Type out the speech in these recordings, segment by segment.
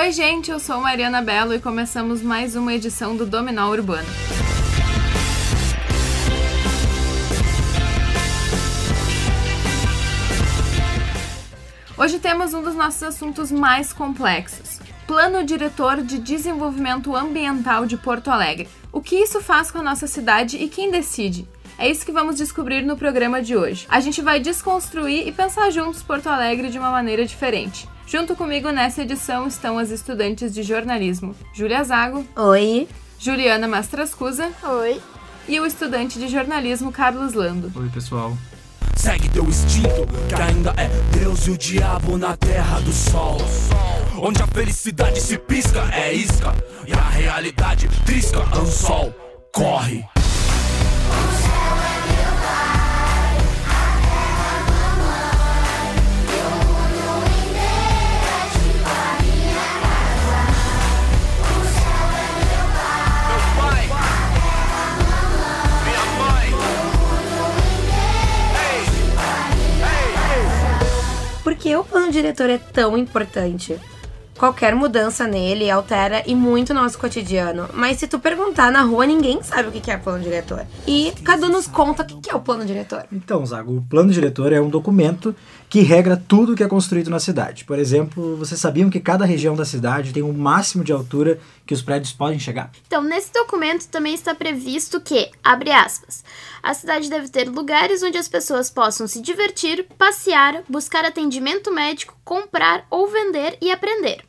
Oi, gente, eu sou Mariana Belo e começamos mais uma edição do Dominó Urbano. Hoje temos um dos nossos assuntos mais complexos: Plano Diretor de Desenvolvimento Ambiental de Porto Alegre. O que isso faz com a nossa cidade e quem decide? É isso que vamos descobrir no programa de hoje. A gente vai desconstruir e pensar juntos Porto Alegre de uma maneira diferente. Junto comigo nessa edição estão as estudantes de jornalismo Júlia Zago. Oi. Juliana Mastrascusa. Oi. E o estudante de jornalismo Carlos Lando. Oi, pessoal. Segue teu instinto, que ainda é Deus e o diabo na terra do sol. Onde a felicidade se pisca, é isca. E a realidade trisca, anzol. Corre. Diretor é tão importante? Qualquer mudança nele altera e muito nosso cotidiano. Mas se tu perguntar na rua, ninguém sabe o que é plano diretor. E Cadu nos conta o que é o plano diretor. Então, Zago, o plano diretor é um documento que regra tudo que é construído na cidade. Por exemplo, vocês sabiam que cada região da cidade tem um máximo de altura que os prédios podem chegar? Então, nesse documento também está previsto que, abre aspas, a cidade deve ter lugares onde as pessoas possam se divertir, passear, buscar atendimento médico, comprar ou vender e aprender.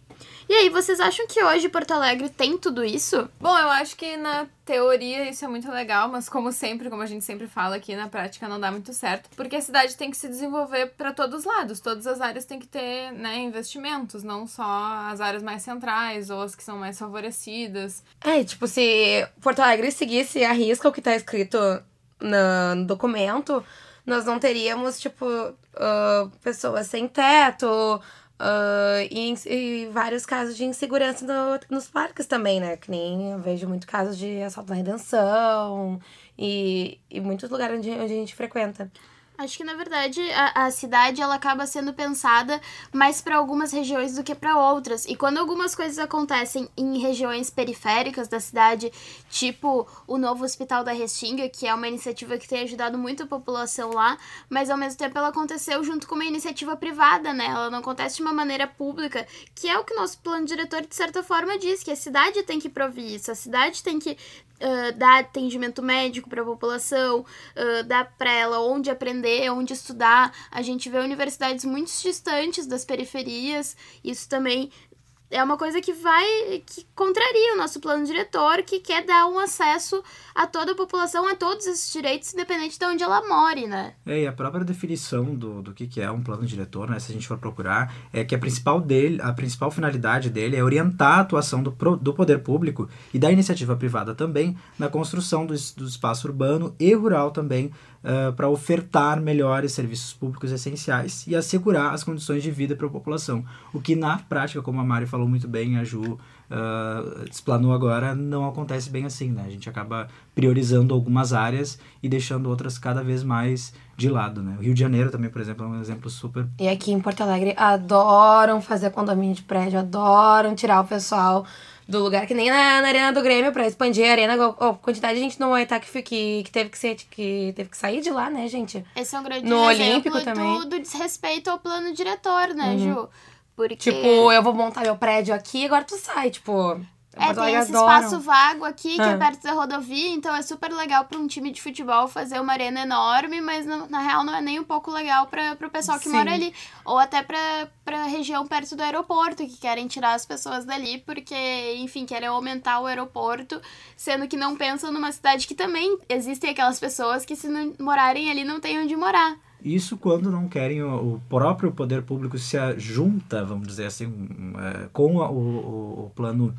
E aí, vocês acham que hoje Porto Alegre tem tudo isso? Bom, eu acho que na teoria isso é muito legal, mas como sempre, como a gente sempre fala aqui, na prática não dá muito certo, porque a cidade tem que se desenvolver para todos os lados, todas as áreas têm que ter, né, investimentos, não só as áreas mais centrais ou as que são mais favorecidas. É, tipo, se Porto Alegre seguisse a risca o que tá escrito no, documento, nós não teríamos, tipo, uh, pessoas sem teto, Uh, e, e, vários casos de insegurança no, nos parques também, né? Que nem eu vejo muito casos de assalto na redenção e, e muitos lugares onde, onde a gente frequenta. Acho que na verdade a, a cidade ela acaba sendo pensada mais para algumas regiões do que para outras. E quando algumas coisas acontecem em regiões periféricas da cidade, tipo o novo Hospital da Restinga, que é uma iniciativa que tem ajudado muito a população lá, mas ao mesmo tempo ela aconteceu junto com uma iniciativa privada, né? Ela não acontece de uma maneira pública, que é o que nosso plano diretor de certa forma diz, que a cidade tem que prover isso, a cidade tem que Uh, dar atendimento médico para a população, uh, dar para ela onde aprender, onde estudar. A gente vê universidades muito distantes das periferias, isso também é uma coisa que vai que contraria o nosso plano diretor, que quer dar um acesso a toda a população a todos esses direitos, independente de onde ela more, né? É, e a própria definição do, do que, que é um plano diretor, né, se a gente for procurar, é que a principal dele, a principal finalidade dele é orientar a atuação do, do poder público e da iniciativa privada também na construção do, do espaço urbano e rural também uh, para ofertar melhores serviços públicos essenciais e assegurar as condições de vida para a população. O que na prática, como a Mari falou muito bem, a Ju uh, explanou agora, não acontece bem assim, né? A gente acaba priorizando algumas áreas e deixando outras cada vez mais de lado, né? O Rio de Janeiro também, por exemplo, é um exemplo super... E aqui em Porto Alegre adoram fazer condomínio de prédio, adoram tirar o pessoal do lugar, que nem na, na Arena do Grêmio, pra expandir a arena, a quantidade de gente no Moitá que, que, que teve que ser, que teve que sair de lá, né, gente? Esse é um grande no exemplo Olímpico do, também. do desrespeito ao plano diretor, né, Uhum. Ju? Porque... Tipo, eu vou montar meu prédio aqui, agora tu sai, tipo... É, tem Alegre esse adoram. espaço vago aqui, que é Ah. perto da rodovia, então é super legal para um time de futebol fazer uma arena enorme, mas na, na real não é nem um pouco legal para o pessoal que Sim. mora ali. Ou até para a região perto do aeroporto, que querem tirar as pessoas dali, porque, enfim, querem aumentar o aeroporto, sendo que não pensam numa cidade que também existem aquelas pessoas que, se não morarem ali, não têm onde morar. Isso quando não querem o, o próprio poder público se junta, vamos dizer assim, é, com a- o, o plano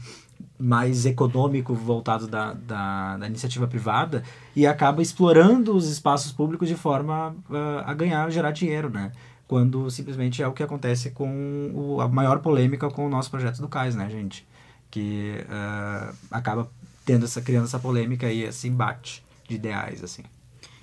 mais econômico voltado da, da, da iniciativa privada e acaba explorando os espaços públicos de forma ah, a ganhar, gerar dinheiro, né? Quando simplesmente é o que acontece com o, a maior polêmica com o nosso projeto do Cais, né, gente? Que ah, acaba tendo essa, criando essa polêmica e esse embate de ideais, assim.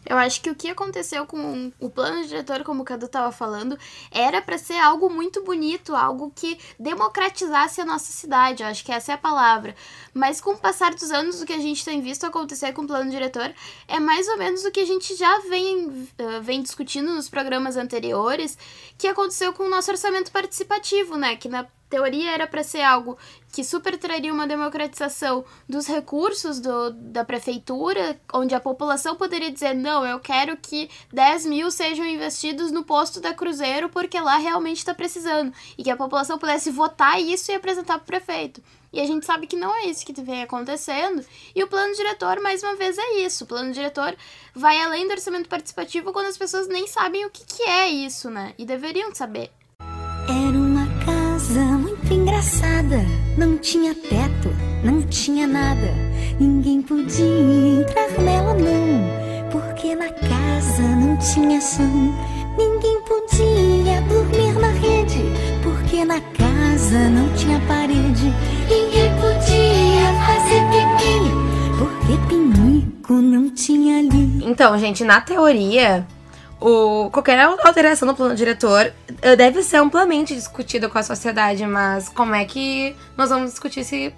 Eu acho que o que aconteceu com o plano diretor, como o Cadu estava falando, era para ser algo muito bonito, algo que democratizasse a nossa cidade. Eu acho que essa é a palavra. Mas com o passar dos anos, o que a gente tem visto acontecer com o plano diretor é mais ou menos o que a gente já vem, uh, vem discutindo nos programas anteriores, que aconteceu com o nosso orçamento participativo, né? Que na teoria era para ser algo que super traria uma democratização dos recursos do, da prefeitura, onde a população poderia dizer: não, eu quero que 10 mil sejam investidos no posto da Cruzeiro porque lá realmente está precisando. E que a população pudesse votar isso e apresentar para o prefeito. E a gente sabe que não é isso que vem acontecendo. E o plano diretor, mais uma vez, é isso. O plano diretor vai além do orçamento participativo quando as pessoas nem sabem o que, que é isso, né? E deveriam saber. Era casa Não tinha teto, não tinha nada. Ninguém podia entrar nela, não. Porque na casa não tinha chão. Ninguém podia dormir na rede. Porque na casa não tinha parede. Ninguém podia fazer pipi. Porque pinico não tinha ali. Então, gente, na teoria, o, qualquer alteração no plano diretor eh, deve ser amplamente discutida com a sociedade, mas como é que nós vamos discutir se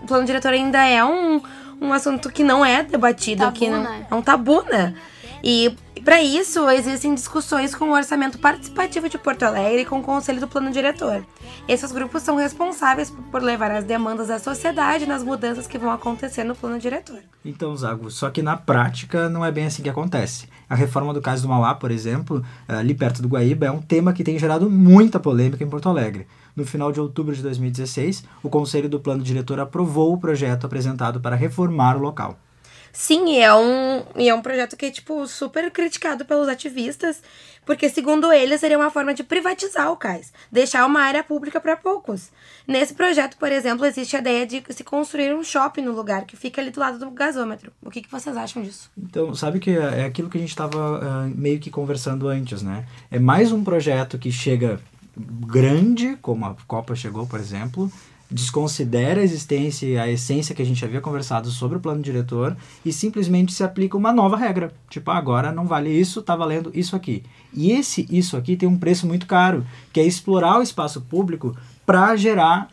o plano diretor ainda é um, um assunto que não é debatido, Tabu, que não, né? é um tabu, né? E para isso existem discussões com o orçamento participativo de Porto Alegre e com o conselho do plano diretor. Esses grupos são responsáveis por levar as demandas da sociedade nas mudanças que vão acontecer no plano diretor. Então, Zago, só que na prática não é bem assim que acontece. A reforma do Cais do Mauá, por exemplo, ali perto do Guaíba, é um tema que tem gerado muita polêmica em Porto Alegre. No final de outubro de 2016, o Conselho do Plano Diretor aprovou o projeto apresentado para reformar o local. Sim, e é um, e é um projeto que é, tipo, super criticado pelos ativistas, porque, segundo eles, seria uma forma de privatizar o cais, deixar uma área pública para poucos. Nesse projeto, por exemplo, existe a ideia de se construir um shopping no lugar, que fica ali do lado do gasômetro. O que, que vocês acham disso? Então, sabe que é aquilo que a gente estava meio que conversando antes, né? É mais um projeto que chega grande, como a Copa chegou, por exemplo, desconsidera a existência e a essência que a gente havia conversado sobre o plano diretor e simplesmente se aplica uma nova regra. Tipo, ah, agora não vale isso, tá valendo isso aqui. E esse isso aqui tem um preço muito caro, que é explorar o espaço público para gerar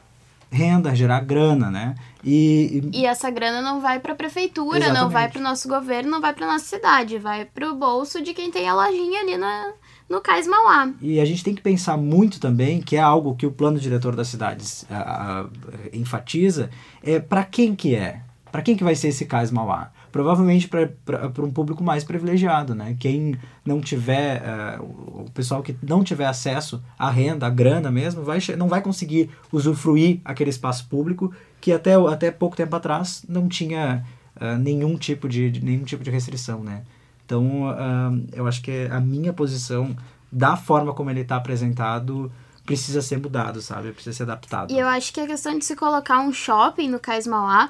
renda, gerar grana, né? E, E essa grana não vai pra prefeitura, não Exatamente. vai pro nosso governo, não vai pra nossa cidade, vai pro bolso de quem tem a lojinha ali na, no Cais Mauá. E a gente tem que pensar muito também, que é algo que o plano diretor das cidades ah, ah, enfatiza, é para quem que é? Para quem que vai ser esse Cais Mauá? Provavelmente para um público mais privilegiado, né? Quem não tiver, ah, o pessoal que não tiver acesso à renda, à grana mesmo, vai, não vai conseguir usufruir aquele espaço público que até, até pouco tempo atrás não tinha ah, nenhum, tipo de, de- nenhum tipo de restrição, né? Então, ah, eu acho que a minha posição, da forma como ele está apresentado, precisa ser mudado, sabe? Precisa ser adaptado. E eu acho que a questão de se colocar um shopping no Cais Mauá,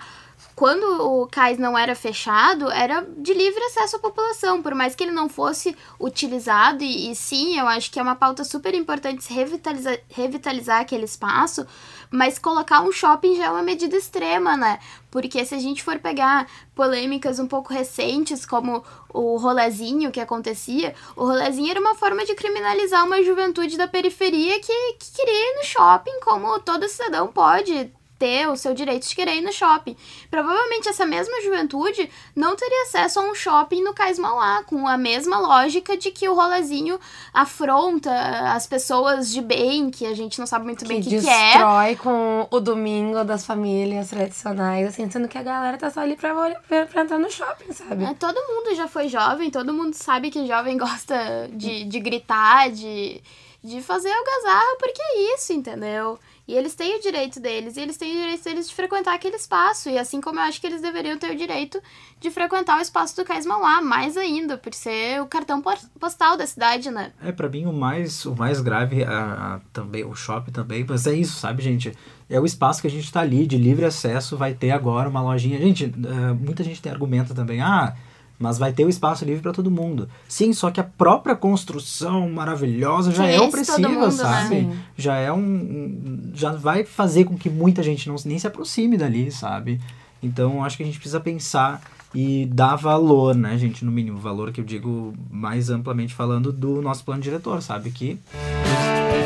quando o cais não era fechado, era de livre acesso à população, por mais que ele não fosse utilizado. E, e sim, eu acho que é uma pauta super importante se revitalizar, revitalizar aquele espaço, mas colocar um shopping já é uma medida extrema, né? Porque se a gente for pegar polêmicas um pouco recentes, como o rolezinho que acontecia, o rolezinho era uma forma de criminalizar uma juventude da periferia que, que queria ir no shopping, como todo cidadão pode ter o seu direito de querer ir no shopping. Provavelmente essa mesma juventude não teria acesso a um shopping no Cais Mauá, com a mesma lógica de que o rolezinho afronta as pessoas de bem, que a gente não sabe muito bem o que, que é. destrói com o domingo das famílias tradicionais, assim, sendo que a galera tá só ali pra, pra, pra entrar no shopping, sabe? É, todo mundo já foi jovem, todo mundo sabe que jovem gosta de, de gritar, de, de fazer algazarra, porque é isso, entendeu? E eles têm o direito deles, e eles têm o direito deles de frequentar aquele espaço. E assim como eu acho que eles deveriam ter o direito de frequentar o espaço do Cais Mauá, mais ainda, por ser o cartão postal da cidade, né? É, pra mim o mais, o mais grave, ah, ah, também o shopping também, mas é isso, sabe, gente? É o espaço que a gente tá ali, de livre acesso, vai ter agora uma lojinha. Gente, ah, muita gente tem argumento também, ah, mas vai ter o espaço livre para todo mundo. Sim, só que a própria construção maravilhosa já Que é opressiva, todo mundo, né? sabe? Sim. Já é um, um- já vai fazer com que muita gente não nem se aproxime dali, sabe? Então, acho que a gente precisa pensar e dar valor, né, gente, no mínimo, valor que eu digo mais amplamente falando do nosso plano diretor, sabe? Que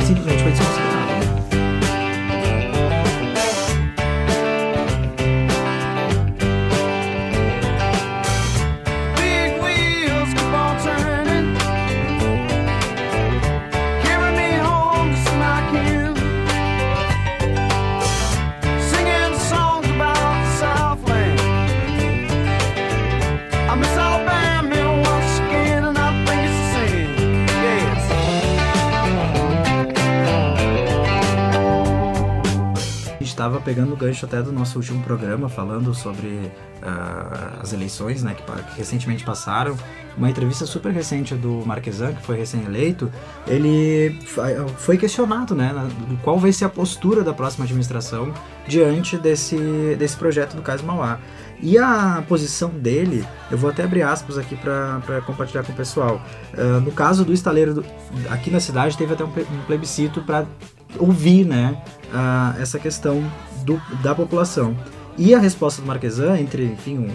simplesmente foi desconsiderado. Pegando o gancho até do nosso último programa, falando sobre ah, as eleições né, que, que recentemente passaram. Uma entrevista super recente do Marquesan, que foi recém-eleito, ele foi questionado né, qual vai ser a postura da próxima administração diante desse, desse projeto do Cais Mauá. E a posição dele, eu vou até abrir aspas aqui para compartilhar com o pessoal. Ah, no caso do estaleiro do- aqui na cidade, teve até um um plebiscito para ouvir né, ah, essa questão do, da população. E a resposta do Marquesan, entre enfim, um-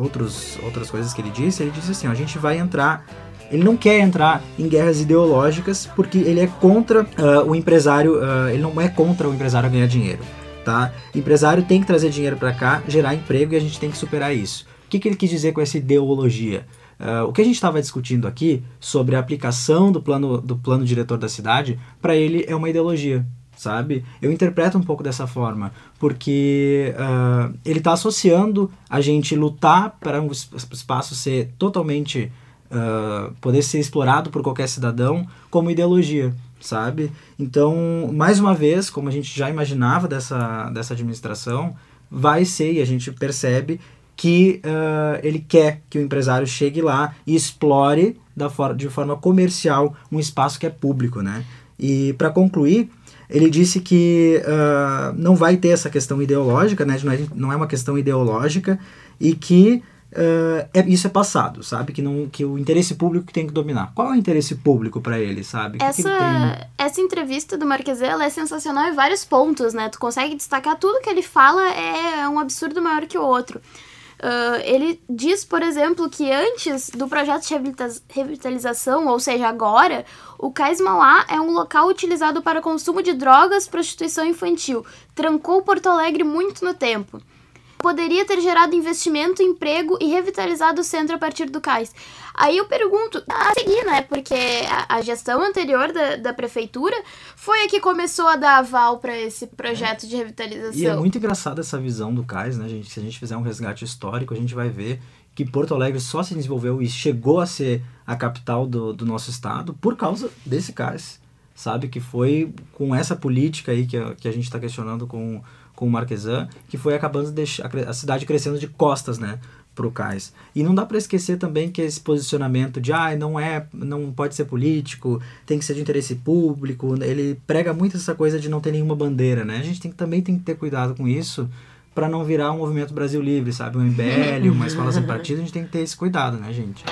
outros, outras coisas que ele disse, ele disse assim: ó, a gente vai entrar. Ele não quer entrar em guerras ideológicas porque ele é contra ah, o empresário, ah, ele não é contra o empresário ganhar dinheiro. Tá? Empresário tem que trazer dinheiro para cá, gerar emprego e a gente tem que superar isso. O que, que ele quis dizer com essa ideologia? Ah, o que a gente estava discutindo aqui sobre a aplicação do plano, do plano diretor da cidade, para ele é uma ideologia, sabe? Eu interpreto um pouco dessa forma, porque ah, ele está associando a gente lutar para um es- espaço ser totalmente ah, poder ser explorado por qualquer cidadão como ideologia, sabe? Então, mais uma vez, como a gente já imaginava dessa, dessa administração, vai ser, e a gente percebe, que ah, ele quer que o empresário chegue lá e explore da for de forma comercial um espaço que é público, né? E para concluir, ele disse que ah, não vai ter essa questão ideológica, né? Não é, não é uma questão ideológica e que ah, é- isso é passado, sabe? Que, não, que o interesse público que tem que dominar. Qual é o interesse público para ele, sabe? O que que ele tem- Essa, essa entrevista do Marquesan, ela é sensacional em vários pontos, né? Tu consegue destacar tudo que ele fala é um absurdo maior que o outro. Ah, ele diz, por exemplo, que antes do projeto de revitalização, ou seja, agora, o Cais Mauá é um local utilizado para consumo de drogas, prostituição infantil. Trancou Porto Alegre muito no tempo poderia ter gerado investimento, emprego e revitalizado o centro a partir do cais. Aí eu pergunto, a seguir, né? Porque a, gestão anterior da, da prefeitura foi a que começou a dar aval para esse projeto de revitalização. E é muito engraçada essa visão do cais, né, gente? Se a gente fizer um resgate histórico, a gente vai ver que Porto Alegre só se desenvolveu e chegou a ser a capital do, do nosso estado por causa desse cais, sabe? Que foi com essa política aí que a, que a gente está questionando com, com o Marquesan, que foi acabando de deixar a cidade crescendo de costas, né? Pro cais. E não dá para esquecer também que esse posicionamento de ah, não é, não pode ser político, tem que ser de interesse público, ele prega muito essa coisa de não ter nenhuma bandeira, né? A gente tem, também tem que ter cuidado com isso para não virar um movimento Brasil Livre, sabe? Um MBL, uma escola sem partido, a gente tem que ter esse cuidado, né, gente?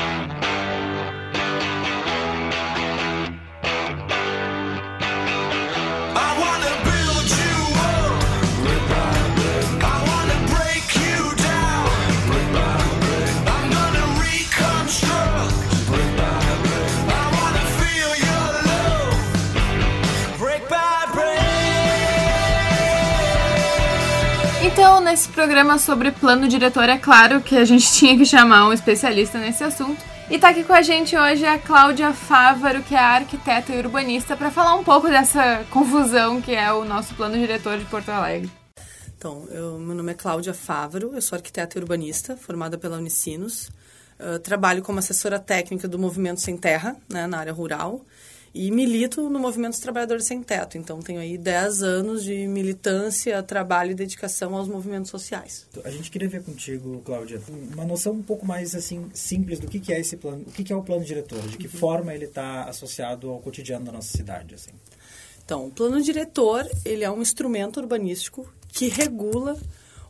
Nesse programa sobre plano diretor, é claro que a gente tinha que chamar um especialista nesse assunto. E tá aqui com a gente hoje a Cláudia Fávaro, que é arquiteta e urbanista, para falar um pouco dessa confusão que é o nosso plano diretor de Porto Alegre. Então, eu- meu nome é Cláudia Fávaro, eu sou arquiteta e urbanista, formada pela Unicinos. Trabalho como assessora técnica do Movimento Sem Terra, né, na área rural, e milito no Movimento dos Trabalhadores Sem Teto. Então, tenho aí 10 anos de militância, trabalho e dedicação aos movimentos sociais. A gente queria ver contigo, Cláudia, uma noção um pouco mais assim simples do que, que é esse plano, o que, que é o plano diretor, de que forma ele está associado ao cotidiano da nossa cidade, assim. Então, o plano diretor, ele é um instrumento urbanístico que regula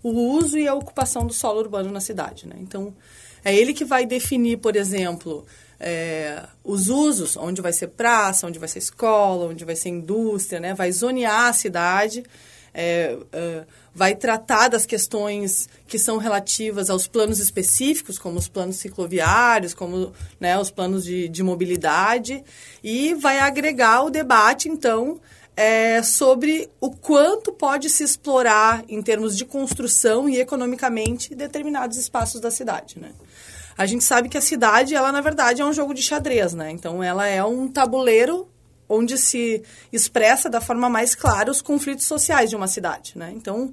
o uso e a ocupação do solo urbano na cidade, né? Então, é ele que vai definir, por exemplo, é, os usos, onde vai ser praça, onde vai ser escola, onde vai ser indústria, né? Vai zonear a cidade é, é, vai tratar das questões que são relativas aos planos específicos, como os planos cicloviários, como né, os planos de, de mobilidade, e vai agregar o debate, então, é, sobre o quanto pode se explorar em termos de construção e economicamente determinados espaços da cidade, né? A gente sabe que a cidade, ela na verdade é um jogo de xadrez, né? Então ela é um tabuleiro onde se expressa da forma mais clara os conflitos sociais de uma cidade, né? Então,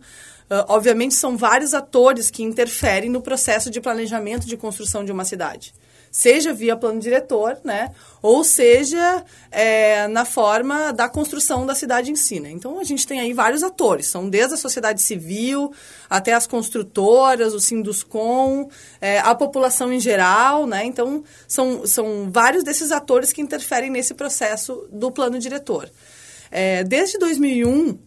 uh, obviamente são vários atores que interferem no processo de planejamento de construção de uma cidade seja via plano diretor, né? Ou seja, é, na forma da construção da cidade em si. Né? Então, a gente tem aí vários atores. São desde a sociedade civil até as construtoras, o Sinduscom, é, a população em geral. Né? Então, são, são vários desses atores que interferem nesse processo do plano diretor. É, desde 2001,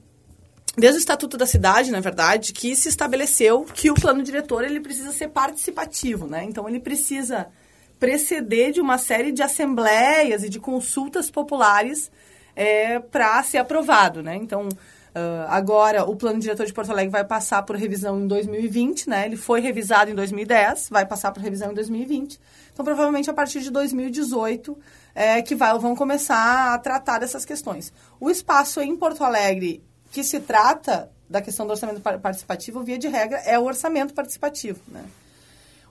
desde o Estatuto da Cidade, na verdade, que se estabeleceu que o plano diretor ele precisa ser participativo, né? Então ele precisa preceder de uma série de assembleias e de consultas populares é, para ser aprovado, né? Então, uh, agora o plano diretor de Porto Alegre vai passar por revisão em 2020, né? Ele foi revisado em 2010, vai passar por revisão em 2020. Então, provavelmente a partir de 2018 é que vai, vão começar a tratar dessas questões. O espaço em Porto Alegre que se trata da questão do orçamento participativo, via de regra, é o orçamento participativo, né?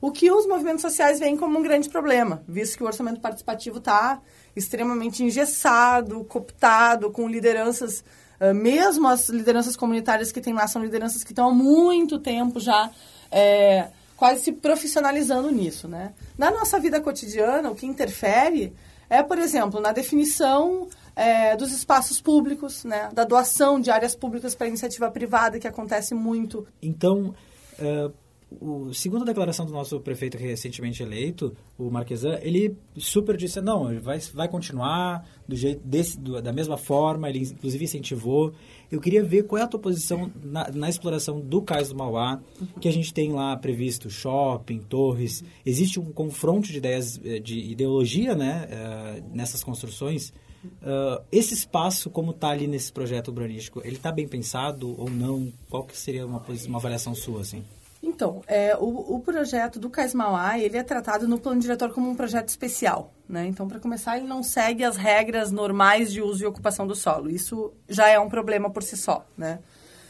O que os movimentos sociais veem como um grande problema, visto que o orçamento participativo está extremamente engessado, cooptado, com lideranças, uh, mesmo as lideranças comunitárias que tem lá são lideranças que estão há muito tempo já é, quase se profissionalizando nisso. Né? Na nossa vida cotidiana, o que interfere é, por exemplo, na definição é, dos espaços públicos, né? da doação de áreas públicas para iniciativa privada, que acontece muito. Então, uh, o, segundo a declaração do nosso prefeito recentemente eleito, o Marquesan, ele super disse, não, vai, vai continuar do jeito desse, do, da mesma forma, ele inclusive incentivou. Eu queria ver qual é a tua posição na, na exploração do Cais do Mauá, que a gente tem lá previsto shopping, torres. Existe um confronto de ideias, eh, de ideologia, né, uh, nessas construções. Uh, esse espaço, como está ali nesse projeto urbanístico, ele está bem pensado ou não? Qual que seria uma, uma avaliação sua, assim? Então, é, o, o projeto do Cais Mauá, ele é tratado no plano diretor como um projeto especial. Né? Então, para começar, ele não segue as regras normais de uso e ocupação do solo. Isso já é um problema por si só. Né?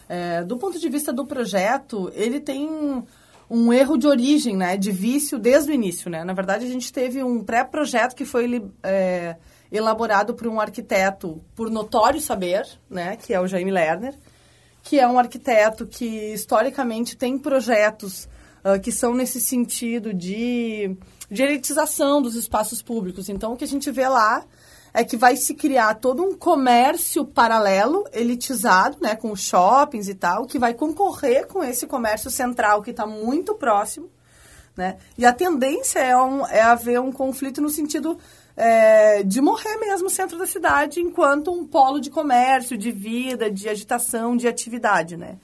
É, do ponto de vista do projeto, ele tem um erro de origem, né? de vício desde o início. Né? Na verdade, a gente teve um pré-projeto que foi é, elaborado por um arquiteto por notório saber, né? que é o Jaime Lerner, que é um arquiteto que historicamente tem projetos uh, que são nesse sentido de, de elitização dos espaços públicos. Então, o que a gente vê lá é que vai se criar todo um comércio paralelo, elitizado, né, com shoppings e tal, que vai concorrer com esse comércio central que está muito próximo. Né? E a tendência é, um, é haver um conflito no sentido é, de morrer mesmo o centro da cidade enquanto um polo de comércio, de vida, de agitação, de atividade, né?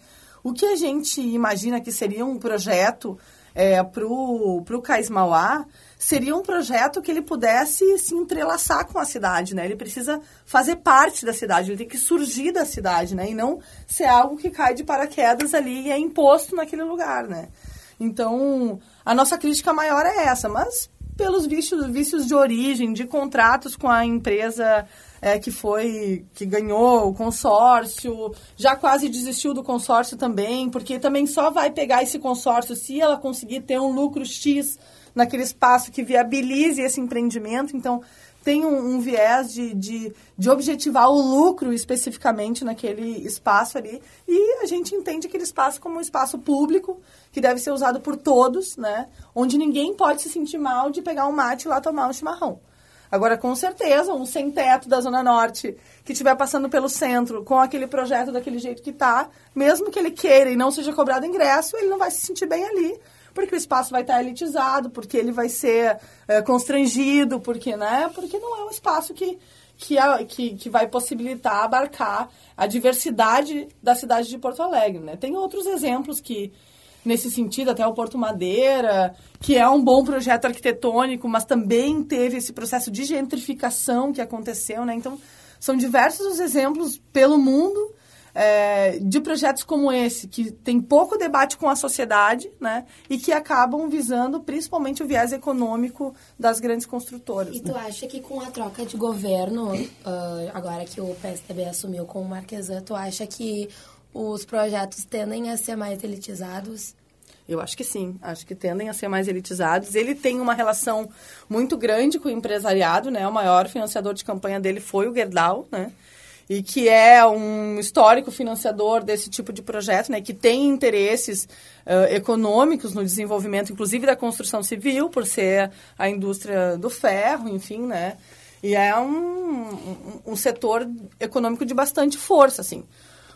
O que a gente imagina que seria um projeto é, para o Cais Mauá seria um projeto que ele pudesse se entrelaçar com a cidade, né? Ele precisa fazer parte da cidade, ele tem que surgir da cidade, né? E não ser algo que cai de paraquedas ali e é imposto naquele lugar, né? Então, a nossa crítica maior é essa, mas pelos vícios, vícios de origem, de contratos com a empresa é, que foi que ganhou o consórcio, já quase desistiu do consórcio também, porque também só vai pegar esse consórcio se ela conseguir ter um lucro X naquele espaço que viabilize esse empreendimento. Então, tem um, um viés de, de, de, objetivar o lucro especificamente naquele espaço ali. E a gente entende aquele espaço como um espaço público, que deve ser usado por todos, né? Onde ninguém pode se sentir mal de pegar um mate e lá tomar um chimarrão. Agora, com certeza, um sem-teto da Zona Norte que estiver passando pelo centro com aquele projeto daquele jeito que está, mesmo que ele queira e não seja cobrado ingresso, ele não vai se sentir bem ali, porque o espaço vai estar elitizado, porque ele vai ser é, constrangido, porque, né? Porque não é um espaço que, que, é, que, que vai possibilitar abarcar a diversidade da cidade de Porto Alegre, né? Tem outros exemplos que, nesse sentido, até o Porto Madeira, que é um bom projeto arquitetônico, mas também teve esse processo de gentrificação que aconteceu, né? Então, são diversos os exemplos pelo mundo é, de projetos como esse, que tem pouco debate com a sociedade, né? E que acabam visando principalmente o viés econômico das grandes construtoras. E tu né? acha que com a troca de governo, uh, agora que o PSDB assumiu com o Marquesan, tu acha que os projetos tendem a ser mais elitizados? Eu acho que sim, acho que tendem a ser mais elitizados. Ele tem uma relação muito grande com o empresariado, né? O maior financiador de campanha dele foi o Gerdau, né? E que é um histórico financiador desse tipo de projeto, né? Que tem interesses uh, econômicos no desenvolvimento, inclusive da construção civil, por ser a indústria do ferro, enfim, né? E é um, um, um setor econômico de bastante força, assim.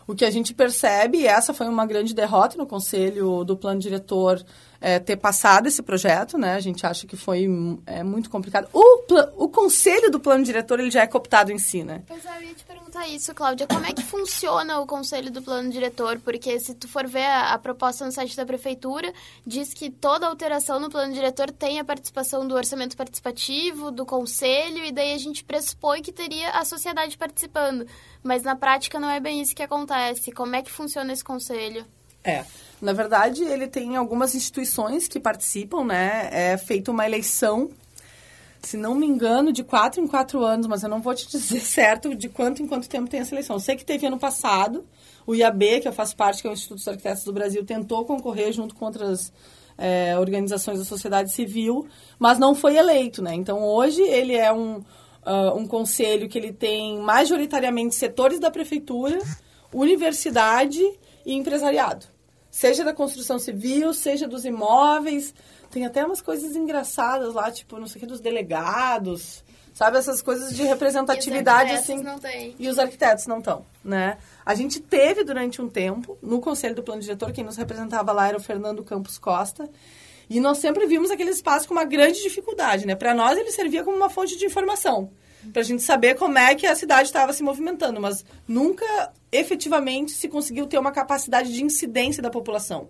O que a gente percebe, e essa foi uma grande derrota no conselho do plano diretor é, ter passado esse projeto, né? A gente acha que foi é, muito complicado. O, o conselho do plano diretor ele já é cooptado em si, né? Pois é, eu ia te perguntar isso, Cláudia. Como é que funciona o conselho do plano diretor? Porque se tu for ver a, a, proposta no site da prefeitura, diz que toda alteração no plano diretor tem a participação do orçamento participativo, do conselho, e daí a gente pressupõe que teria a sociedade participando. Mas na prática não é bem isso que acontece. Como é que funciona esse conselho? É. Na verdade, ele tem algumas instituições que participam, né? É feita uma eleição, se não me engano, de quatro em quatro anos, mas eu não vou te dizer certo de quanto em quanto tempo tem essa eleição. Eu sei que teve ano passado, o IAB, que eu faço parte, que é o Instituto dos Arquitetos do Brasil, tentou concorrer junto com outras é, organizações da sociedade civil, mas não foi eleito, né? Então, hoje ele é um, uh, um conselho que ele tem majoritariamente setores da prefeitura, universidade e empresariado seja da construção civil, seja dos imóveis. Tem até umas coisas engraçadas lá, tipo, não sei o que, dos delegados. Sabe, essas coisas de representatividade, e assim. Não tem. E os arquitetos não estão, né? A gente teve durante um tempo, no Conselho do Plano Diretor, quem nos representava lá era o Fernando Campos Costa. E nós sempre vimos aquele espaço com uma grande dificuldade, né? Para nós, ele servia como uma fonte de informação para a gente saber como é que a cidade estava se movimentando, mas nunca efetivamente se conseguiu ter uma capacidade de incidência da população.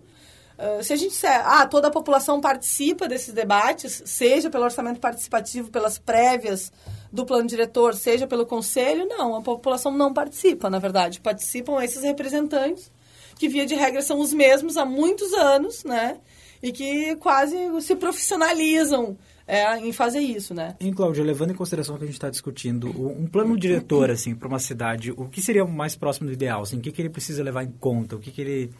Uh, se a gente disser, ah, toda a população participa desses debates, seja pelo orçamento participativo, pelas prévias do plano diretor, seja pelo conselho, não, a população não participa, na verdade. Participam esses representantes, que via de regra são os mesmos há muitos anos, né? E que quase se profissionalizam é, em fazer isso, né? E, Cláudia, levando em consideração o que a gente está discutindo, um plano diretor, assim, para uma cidade, o que seria mais próximo do ideal? Assim, o que, que ele precisa levar em conta? O que, que ele...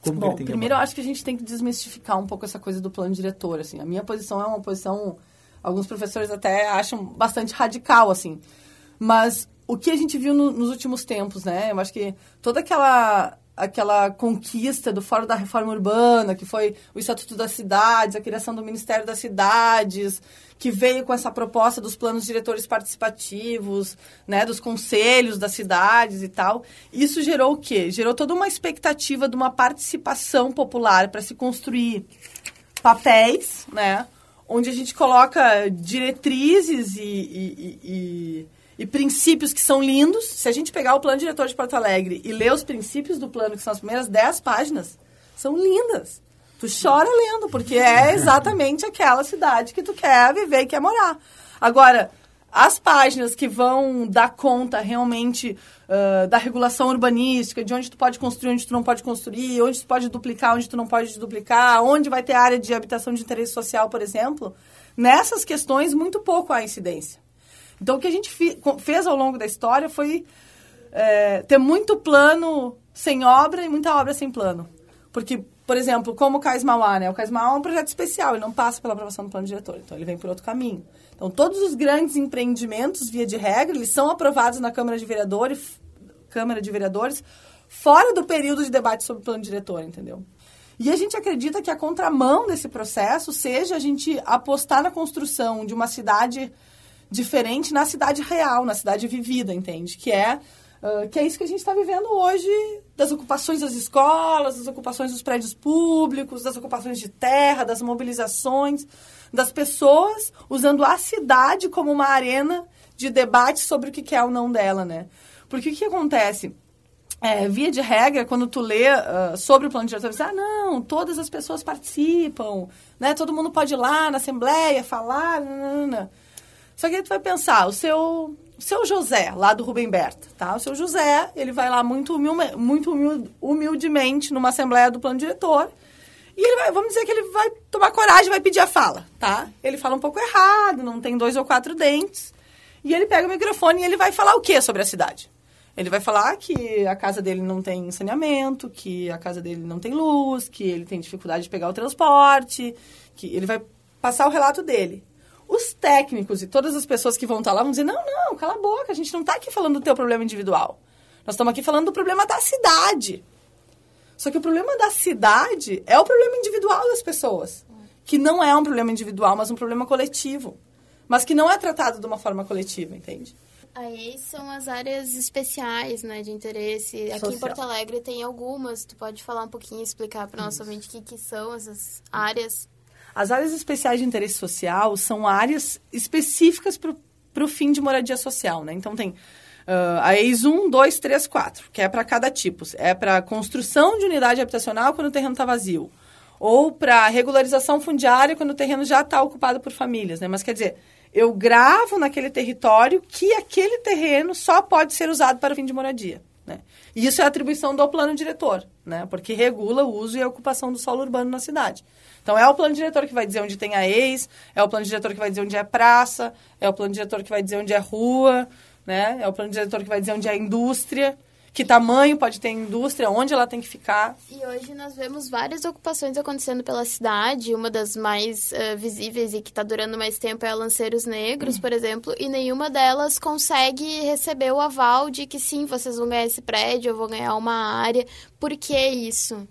Como Bom, primeiro eu acho que a gente tem que desmistificar um pouco essa coisa do plano diretor, assim. A minha posição é uma posição, alguns professores até acham bastante radical, assim. Mas o que a gente viu no, nos últimos tempos, né? Eu acho que toda aquela aquela conquista do Fórum da Reforma Urbana, que foi o Estatuto das Cidades, a criação do Ministério das Cidades, que veio com essa proposta dos planos diretores participativos, né, dos conselhos das cidades e tal. Isso gerou o quê? Gerou toda uma expectativa de uma participação popular para se construir papéis, né, onde a gente coloca diretrizes e, e, e e princípios que são lindos. Se a gente pegar o plano diretor de Porto Alegre e ler os princípios do plano, que são as primeiras 10 páginas, são lindas. Tu chora lendo, porque é exatamente aquela cidade que tu quer viver e quer morar. Agora, as páginas que vão dar conta realmente uh, da regulação urbanística, de onde tu pode construir, onde tu não pode construir, onde tu pode duplicar, onde tu não pode duplicar, onde vai ter área de habitação de interesse social, por exemplo, nessas questões muito pouco há incidência. Então, o que a gente fez ao longo da história foi é, ter muito plano sem obra e muita obra sem plano. Porque, por exemplo, como o Cais Mauá, né? O Cais Mauá é um projeto especial, ele não passa pela aprovação do plano diretor, então ele vem por outro caminho. Então, todos os grandes empreendimentos, via de regra, eles são aprovados na Câmara de Vereadores, Câmara de Vereadores fora do período de debate sobre o plano diretor, entendeu? E a gente acredita que a contramão desse processo seja a gente apostar na construção de uma cidade diferente na cidade real, na cidade vivida, entende? Que é, uh, que é isso que a gente está vivendo hoje, das ocupações das escolas, das ocupações dos prédios públicos, das ocupações de terra, das mobilizações, das pessoas usando a cidade como uma arena de debate sobre o que é ou não dela, né? Porque o que acontece? É, via de regra, quando tu lê uh, sobre o plano diretor, diz, ah, não, todas as pessoas participam, né? Todo mundo pode ir lá na assembleia falar, não. Só que aí tu vai pensar, o seu, seu José, lá do Rubem Berta, tá? O seu José, ele vai lá muito, humilme, muito humil- humildemente numa assembleia do plano diretor e ele vai, vamos dizer que ele vai tomar coragem vai pedir a fala, tá? Ele fala um pouco errado, não tem dois ou quatro dentes. E ele pega o microfone e ele vai falar o que sobre a cidade? Ele vai falar que a casa dele não tem saneamento, que a casa dele não tem luz, que ele tem dificuldade de pegar o transporte, que ele vai passar o relato dele. Os técnicos e todas as pessoas que vão estar lá vão dizer: não, não, cala a boca, a gente não está aqui falando do teu problema individual. Nós estamos aqui falando do problema da cidade. Só que o problema da cidade é o problema individual das pessoas. Que não é um problema individual, mas um problema coletivo. Mas que não é tratado de uma forma coletiva, entende? Aí são as áreas especiais, né, de interesse. Aqui Social. em Porto Alegre tem algumas. Tu pode falar um pouquinho, explicar para nossa mente o que, que são essas áreas? As áreas especiais de interesse social são áreas específicas para o fim de moradia social, né? Então tem ah, a EIS 1, 2, 3, 4, que é para cada tipo. É para construção de unidade habitacional quando o terreno está vazio. Ou para regularização fundiária quando o terreno já está ocupado por famílias, né? Mas quer dizer, eu gravo naquele território que aquele terreno só pode ser usado para o fim de moradia. Né? E isso é atribuição do plano diretor, né? porque regula o uso e a ocupação do solo urbano na cidade. Então, é o plano diretor que vai dizer onde tem a ex, é o plano diretor que vai dizer onde é praça, é o plano diretor que vai dizer onde é rua, né? é o plano diretor que vai dizer onde é indústria, que tamanho pode ter a indústria, onde ela tem que ficar. E hoje nós vemos várias ocupações acontecendo pela cidade. Uma das mais eh, visíveis e que está durando mais tempo é a Lanceiros Negros, por exemplo. E nenhuma delas consegue receber o aval de que sim, vocês vão ganhar esse prédio, eu vou ganhar uma área. Por que isso?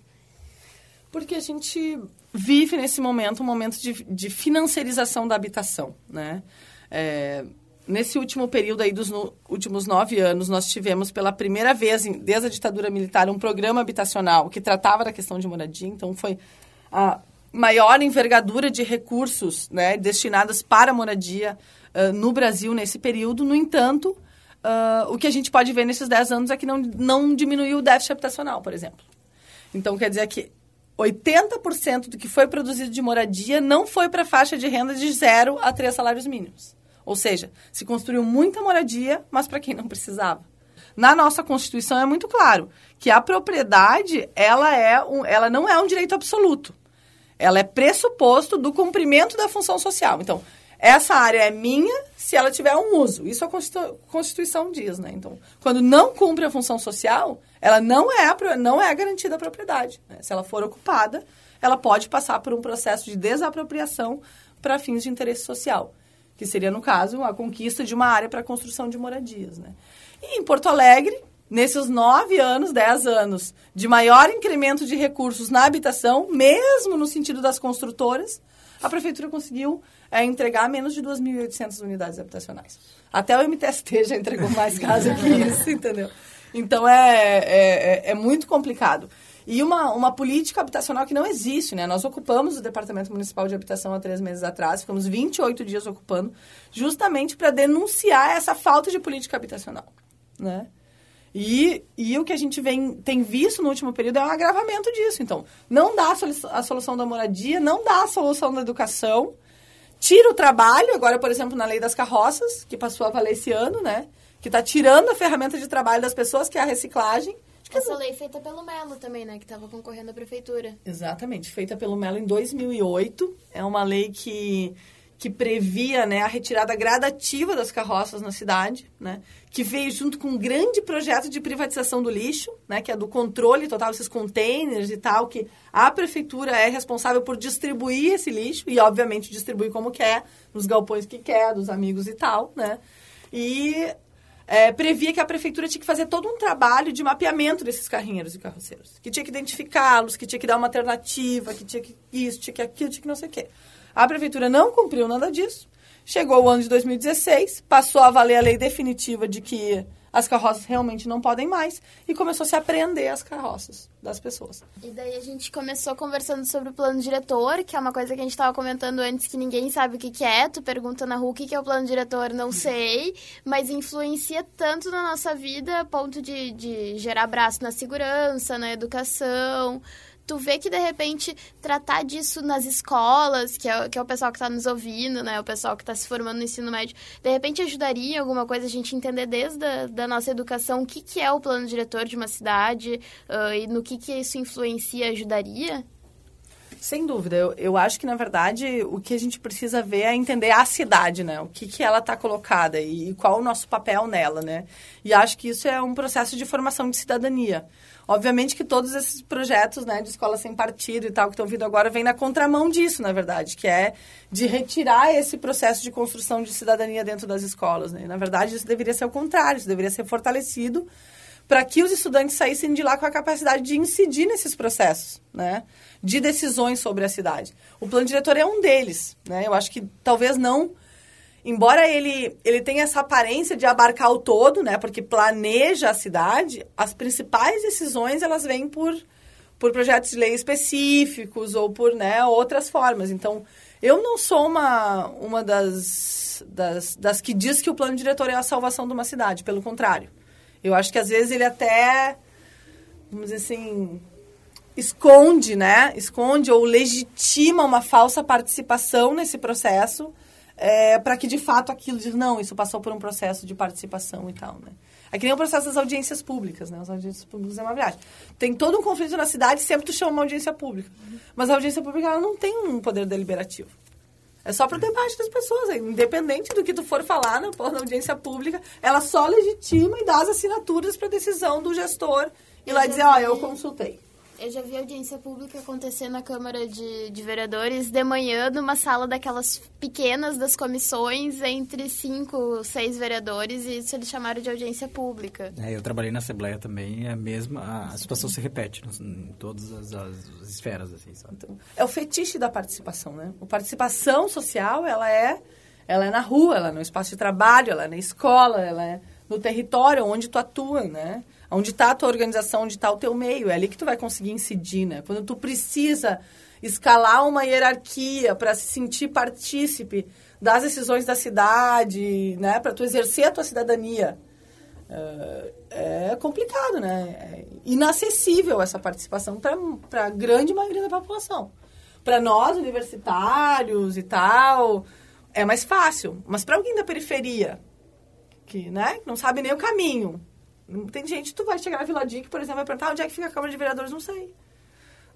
Porque a gente vive nesse momento um momento de, de financiarização da habitação, né? É, nesse último período aí dos no- últimos nove anos, nós tivemos pela primeira vez, desde a ditadura militar, um programa habitacional que tratava da questão de moradia. Então, foi a maior envergadura de recursos né, destinados para a moradia ah, no Brasil nesse período. No entanto, ah, o que a gente pode ver nesses dez anos é que não, não diminuiu o déficit habitacional, por exemplo. Então, quer dizer que 80% do que foi produzido de moradia não foi para a faixa de renda de zero a três salários mínimos. Ou seja, se construiu muita moradia, mas para quem não precisava. Na nossa Constituição é muito claro que a propriedade ela, é um, ela não é um direito absoluto. Ela é pressuposto do cumprimento da função social. Então, essa área é minha se ela tiver um uso. Isso a Constitu- Constituição diz, né? Então, quando não cumpre a função social, ela não é, não é garantida a propriedade. né? Se ela for ocupada, ela pode passar por um processo de desapropriação para fins de interesse social, que seria, no caso, a conquista de uma área para a construção de moradias, né? E em Porto Alegre, nesses nove anos, dez anos de maior incremento de recursos na habitação, mesmo no sentido das construtoras, a prefeitura conseguiu é, entregar menos de 2.800 unidades habitacionais. Até o MTST já entregou mais casa que isso, entendeu? Então é, é, é- é muito complicado. E uma, uma política habitacional que não existe, né? Nós ocupamos o Departamento Municipal de Habitação há três meses atrás, ficamos 28 dias ocupando, justamente para denunciar essa falta de política habitacional, né? E, e o que a gente vem, tem visto no último período é um agravamento disso. Então, não dá a, solu- a solução da moradia, não dá a solução da educação, tira o trabalho, agora, por exemplo, na lei das carroças, que passou a valer esse ano, né? Que está tirando a ferramenta de trabalho das pessoas, que é a reciclagem. Essa lei feita pelo Melo também, né? Que estava concorrendo à prefeitura. Exatamente, feita pelo Melo em 2008. É uma lei que, que previa né, a retirada gradativa das carroças na cidade, né, que veio junto com um grande projeto de privatização do lixo, né, que é do controle total desses containers e tal, que a prefeitura é responsável por distribuir esse lixo e, obviamente, distribuir como quer, nos galpões que quer, dos amigos e tal, né? E é, previa que a prefeitura tinha que fazer todo um trabalho de mapeamento desses carrinheiros e carroceiros. Que tinha que identificá-los, que tinha que dar uma alternativa, que tinha que isso, tinha que aquilo, tinha que não sei o quê. A prefeitura não cumpriu nada disso. Chegou o ano de 2016, passou a valer a lei definitiva de que as carroças realmente não podem mais e começou a se apreender as carroças das pessoas. E daí a gente começou conversando sobre o plano diretor, que é uma coisa que a gente estava comentando antes que ninguém sabe o que, que é. Tu pergunta na rua o que, que é o plano diretor, não sei, mas influencia tanto na nossa vida a ponto de, de gerar braço na segurança, na educação. tu vê que de repente tratar disso nas escolas, que é, que é o pessoal que está nos ouvindo, né? O pessoal que está se formando no ensino médio, de repente ajudaria alguma coisa a gente entender desde a da nossa educação o que, que é o plano diretor de uma cidade uh, e no que, que isso influencia, ajudaria? Sem dúvida. Eu, eu acho que, na verdade, o que a gente precisa ver é entender a cidade, né? O que, que ela está colocada e, e qual o nosso papel nela, né? E acho que isso é um processo de formação de cidadania. Obviamente que todos esses projetos né, de escola sem partido e tal que estão vindo agora vêm na contramão disso, na verdade, que é de retirar esse processo de construção de cidadania dentro das escolas. Né? Na verdade, isso deveria ser o contrário, isso deveria ser fortalecido para que os estudantes saíssem de lá com a capacidade de incidir nesses processos, né? De decisões sobre a cidade. O plano diretor é um deles, né? Eu acho que talvez não embora ele, ele tenha essa aparência de abarcar o todo, né, porque planeja a cidade, as principais decisões elas vêm por, por projetos de lei específicos ou por né, outras formas. Então, eu não sou uma, uma das, das, das que diz que o plano diretor é a salvação de uma cidade, pelo contrário. Eu acho que às vezes ele até, vamos dizer assim, esconde, né? Esconde ou legitima uma falsa participação nesse processo é, para que de fato aquilo diz, não, isso passou por um processo de participação e tal, né? É que nem o processo das audiências públicas, né? As audiências públicas é uma viagem. Tem todo um conflito na cidade, sempre tu chama uma audiência pública. Mas a audiência pública, ela não tem um poder deliberativo. É só para o debate das pessoas. É independente do que tu for falar na, na audiência pública, ela só legitima e dá as assinaturas para decisão do gestor e lá dizer, ó, oh, eu consultei. Eu já vi audiência pública acontecer na Câmara de, de Vereadores de manhã, numa sala daquelas pequenas das comissões, entre cinco, seis vereadores, e isso eles chamaram de audiência pública. É, eu trabalhei na Assembleia também, é a mesma, a situação se repete em todas as, as esferas, assim, sabe? Então, é o fetiche da participação, né? A participação social, ela é, ela é na rua, ela é no espaço de trabalho, ela é na escola, ela é no território onde tu atua, né? Onde está a tua organização, onde está o teu meio. É ali que tu vai conseguir incidir, né? Quando tu precisa escalar uma hierarquia para se sentir partícipe das decisões da cidade, né? Para tu exercer a tua cidadania. É, é complicado, né? É inacessível essa participação para a grande maioria da população. Para nós, universitários e tal, é mais fácil. Mas para alguém da periferia, que né, não sabe nem o caminho, tem gente, tu vai chegar na Vila Dick, por exemplo, vai perguntar onde é que fica a Câmara de Vereadores, não sei.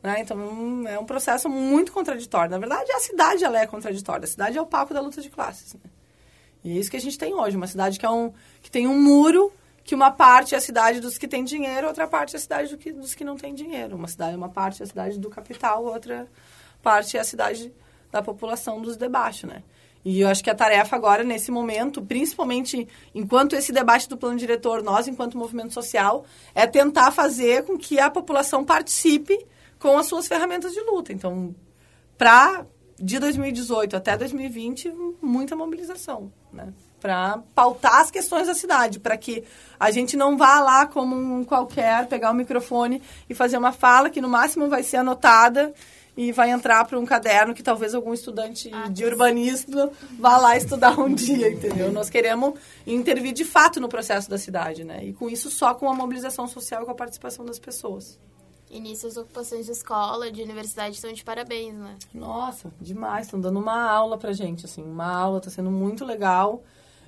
Né? Então, é um processo muito contraditório. Na verdade, a cidade ela é contraditória. A cidade é o palco da luta de classes. Né? E é isso que a gente tem hoje. Uma cidade que, é um, que tem um muro, que uma parte é a cidade dos que têm dinheiro, outra parte é a cidade do que, dos que não têm dinheiro. Uma, cidade, uma parte é a cidade do capital, outra parte é a cidade da população dos de baixo, né? E eu acho que a tarefa agora, nesse momento, principalmente enquanto esse debate do plano diretor, nós, enquanto movimento social, é tentar fazer com que a população participe com as suas ferramentas de luta. Então, para de 2018 até 2020, muita mobilização, né? Para pautar as questões da cidade, para que a gente não vá lá como um qualquer, pegar o microfone e fazer uma fala que no máximo vai ser anotada e vai entrar para um caderno que talvez algum estudante ah, de urbanismo vá lá estudar um dia, entendeu? Nós queremos intervir de fato no processo da cidade, né? E com isso só com a mobilização social e com a participação das pessoas. E nisso as ocupações de escola, de universidade estão de parabéns, né? Nossa, demais. Estão dando uma aula pra gente, assim. Uma aula, está sendo muito legal.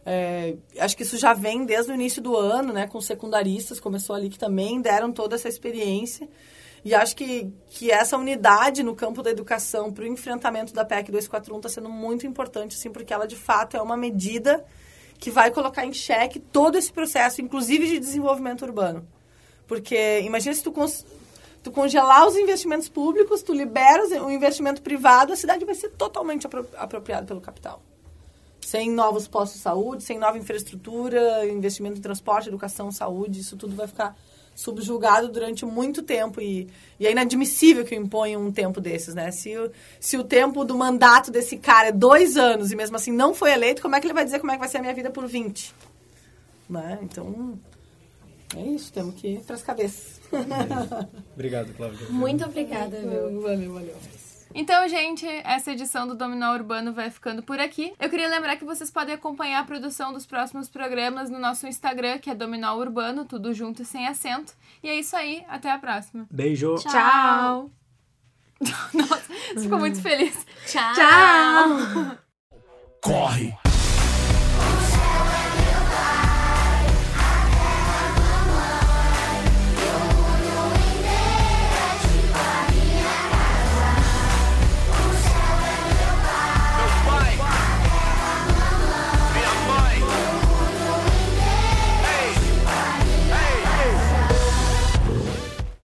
É, acho que isso já vem desde o início do ano, né? Com secundaristas, começou ali que também deram toda essa experiência. E acho que, que essa unidade no campo da educação para o enfrentamento da PEC 241 está sendo muito importante, assim, porque ela de fato é uma medida que vai colocar em xeque todo esse processo, inclusive de desenvolvimento urbano. Porque imagina se tu, tu congelar os investimentos públicos, tu liberas o investimento privado, a cidade vai ser totalmente apro apropriada pelo capital. Sem novos postos de saúde, sem nova infraestrutura, investimento em transporte, educação, saúde, isso tudo vai ficar subjugado durante muito tempo e, e é inadmissível que imponha um tempo desses, né? Se o, se o tempo do mandato desse cara é dois anos e mesmo assim não foi eleito, como é que ele vai dizer como é que vai ser a minha vida por 20? Né? Então, é isso, temos que ir para as cabeças. Obrigado, Cláudia. Muito obrigada, viu? Valeu, valeu. Então, gente, essa edição do Dominó Urbano vai ficando por aqui. Eu queria lembrar que vocês podem acompanhar a produção dos próximos programas no nosso Instagram, que é Dominó Urbano, tudo junto e sem acento. E é isso aí, até a próxima. Beijo. Tchau. Tchau. Nossa, ficou muito feliz. Tchau. Tchau! Corre,